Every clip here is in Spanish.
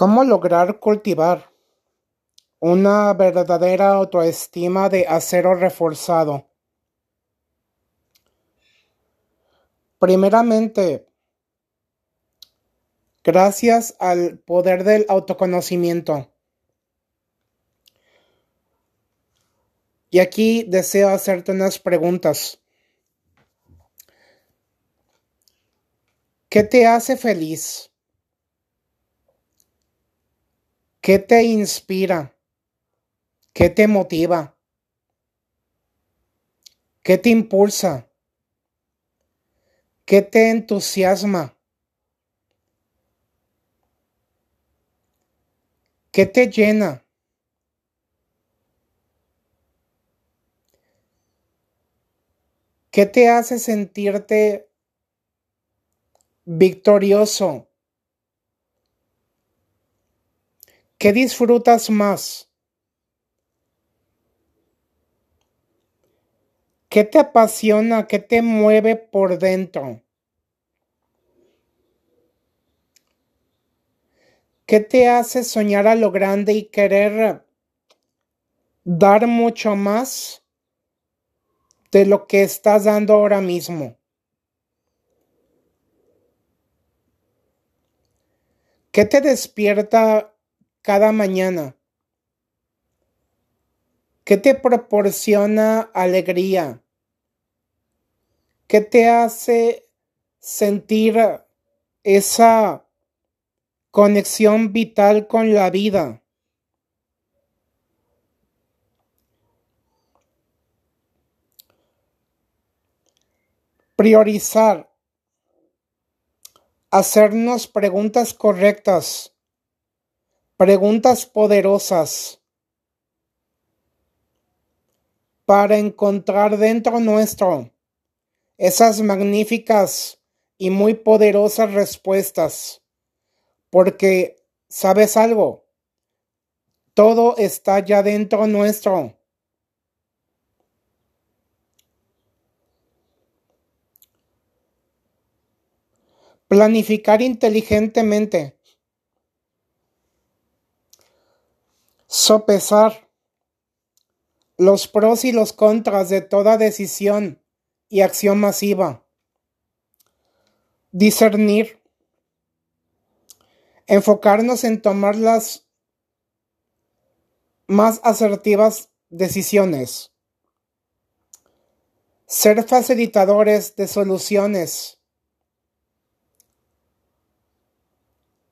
¿Cómo lograr cultivar una verdadera autoestima de acero reforzado? Primeramente, gracias al poder del autoconocimiento. Y aquí deseo hacerte unas preguntas. ¿Qué te hace feliz? ¿Qué te inspira? ¿Qué te motiva? ¿Qué te impulsa? ¿Qué te entusiasma? ¿Qué te llena? ¿Qué te hace sentirte victorioso? ¿Qué disfrutas más? ¿Qué te apasiona? ¿Qué te mueve por dentro? ¿Qué te hace soñar a lo grande y querer dar mucho más de lo que estás dando ahora mismo? ¿Qué te despierta cada mañana? ¿Qué te proporciona alegría? ¿Qué te hace sentir esa conexión vital con la vida? Priorizar. Hacernos preguntas correctas Preguntas poderosas para encontrar dentro nuestro esas magníficas y muy poderosas respuestas. Porque, ¿sabes algo? Todo está ya dentro nuestro. Planificar inteligentemente Sopesar los pros y los contras de toda decisión y acción masiva. Discernir. Enfocarnos en tomar las más asertivas decisiones. Ser facilitadores de soluciones.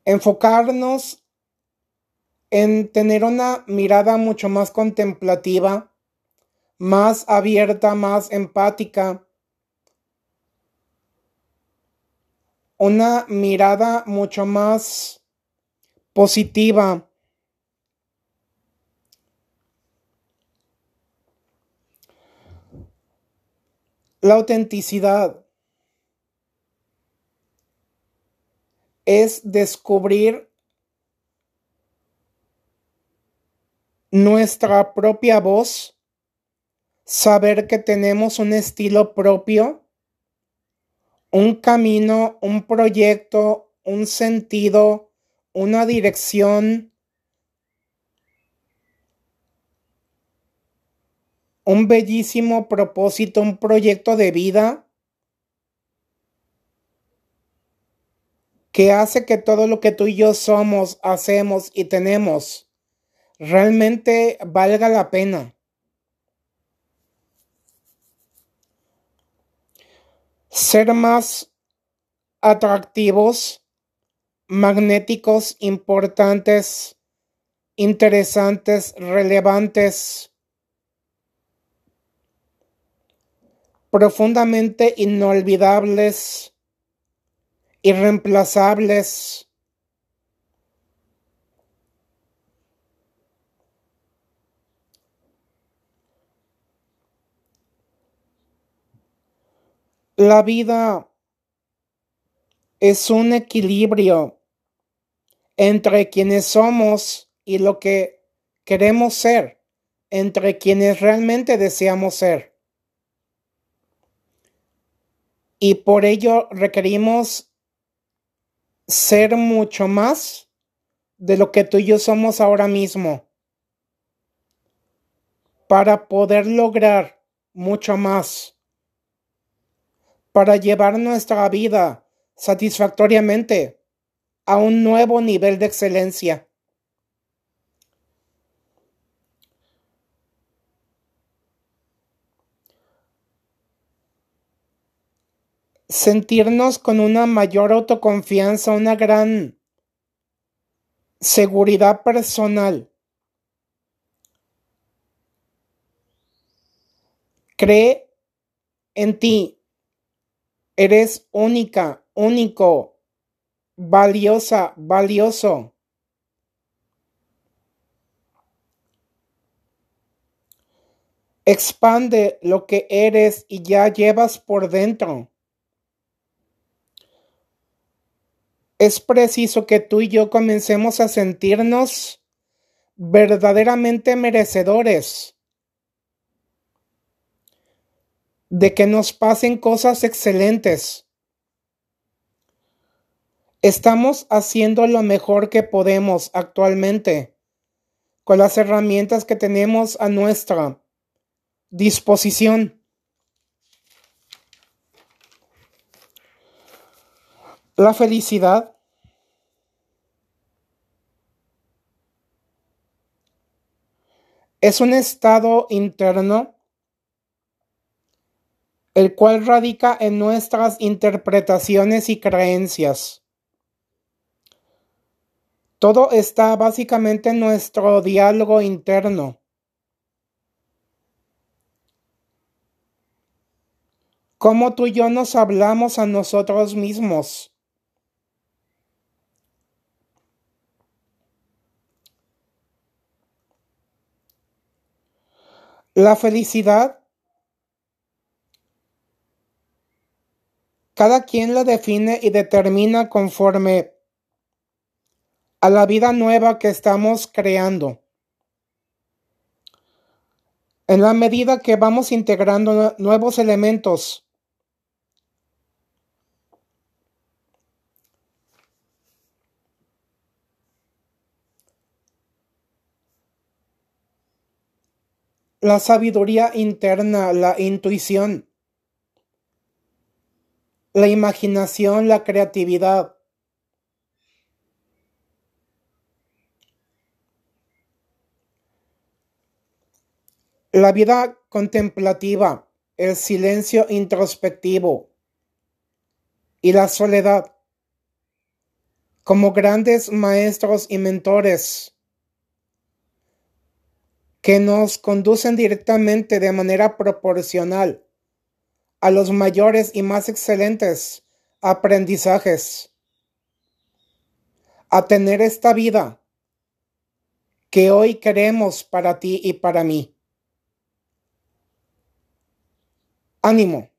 Enfocarnos en tener una mirada mucho más contemplativa, más abierta, más empática, una mirada mucho más positiva. La autenticidad es descubrir nuestra propia voz, saber que tenemos un estilo propio, un camino, un proyecto, un sentido, una dirección, un bellísimo propósito, un proyecto de vida que hace que todo lo que tú y yo somos, hacemos y tenemos realmente valga la pena. Ser más atractivos, magnéticos, importantes, interesantes, relevantes, profundamente inolvidables, irreemplazables, La vida es un equilibrio entre quienes somos y lo que queremos ser, entre quienes realmente deseamos ser. Y por ello requerimos ser mucho más de lo que tú y yo somos ahora mismo para poder lograr mucho más, para llevar nuestra vida satisfactoriamente a un nuevo nivel de excelencia. sentirnos con una mayor autoconfianza, una gran seguridad personal. Cree en ti. Eres única, único, valiosa, valioso. Expande lo que eres y ya llevas por dentro. es preciso que tú y yo comencemos a sentirnos verdaderamente merecedores de que nos pasen cosas excelentes. Estamos haciendo lo mejor que podemos actualmente con las herramientas que tenemos a nuestra disposición. La felicidad es un estado interno el cual radica en nuestras interpretaciones y creencias. Todo está básicamente en nuestro diálogo interno. Cómo tú y yo nos hablamos a nosotros mismos. La felicidad, cada quien la define y determina conforme a la vida nueva que estamos creando. En la medida que vamos integrando nuevos elementos la sabiduría interna, la intuición, la imaginación, la creatividad. La vida contemplativa, el silencio introspectivo y la soledad como grandes maestros y mentores que nos conducen directamente de manera proporcional a los mayores y más excelentes aprendizajes, a tener esta vida que hoy queremos para ti y para mí. Ánimo.